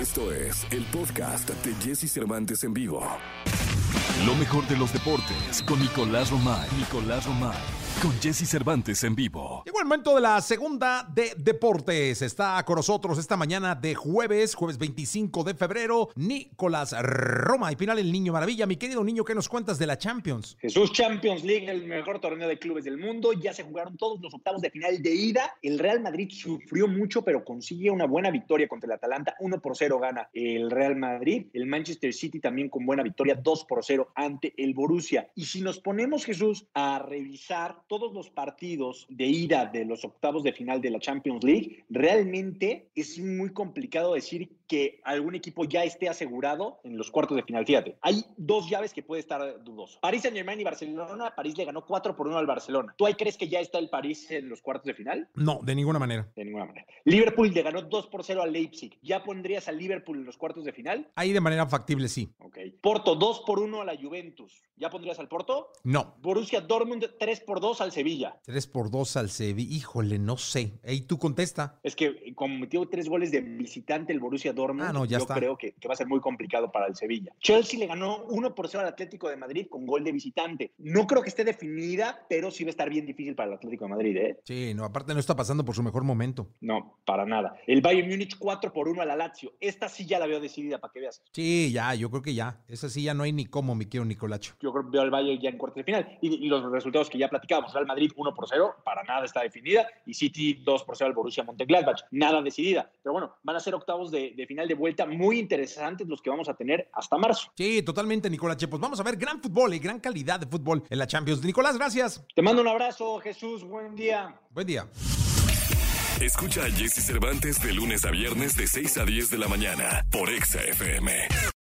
Esto es el podcast de Jesse Cervantes en vivo. Lo mejor de los deportes con Nicolás Romay. Nicolás Romay. Con Jesse Cervantes en vivo. Llegó el momento de la segunda de deportes. Está con nosotros esta mañana de jueves, jueves 25 de febrero, Nicolás Roma y final el Niño Maravilla. Mi querido niño, ¿qué nos cuentas de la Champions? Jesús Champions League, el mejor torneo de clubes del mundo. Ya se jugaron todos los octavos de final de ida. El Real Madrid sufrió mucho, pero consigue una buena victoria contra el Atalanta. 1 por 0 gana el Real Madrid. El Manchester City también con buena victoria, 2 por 0 ante el Borussia. Y si nos ponemos, Jesús, a revisar todos los partidos de ida de los octavos de final de la Champions League, realmente es muy complicado decir que algún equipo ya esté asegurado en los cuartos de final. Fíjate, hay dos llaves que puede estar dudoso. París Saint Germain y Barcelona. París le ganó 4 por 1 al Barcelona. ¿Tú ahí crees que ya está el París en los cuartos de final? No, de ninguna manera. De ninguna manera. Liverpool le ganó 2 por 0 al Leipzig. ¿Ya pondrías al Liverpool en los cuartos de final? Ahí de manera factible, sí. Ok. Porto 2 por 1 a la Juventus. ¿Ya pondrías al Porto? No. Borussia Dortmund 3 por 2 al Sevilla. 3 por 2 al Sevilla. Híjole, no sé. Ahí tú contesta. Es que como metió tres goles de visitante el Borussia Dortmund, Ah, no, ya yo está. creo que, que va a ser muy complicado para el Sevilla. Chelsea le ganó 1 por 0 al Atlético de Madrid con gol de visitante. No creo que esté definida, pero sí va a estar bien difícil para el Atlético de Madrid, ¿eh? Sí, no, aparte no está pasando por su mejor momento. No, para nada. El Bayern Múnich 4 por 1 a la Lazio. Esta sí ya la veo decidida para que veas. Sí, ya, yo creo que ya. Esa sí ya no hay ni cómo, mi querido Nicolacho. Yo creo que veo al Bayern ya en cuartos de final. Y, y los resultados que ya platicábamos, Real Madrid 1 por 0, para nada está definida. Y City 2 por 0 al Borussia Mönchengladbach, nada decidida. Pero bueno, van a ser octavos de, de final de vuelta muy interesantes los que vamos a tener hasta marzo. Sí, totalmente, Nicolache. Pues vamos a ver gran fútbol y gran calidad de fútbol en la Champions. Nicolás, gracias. Te mando un abrazo, Jesús. Buen día. Buen día. Escucha a Jesse Cervantes de lunes a viernes de 6 a 10 de la mañana por Exa FM.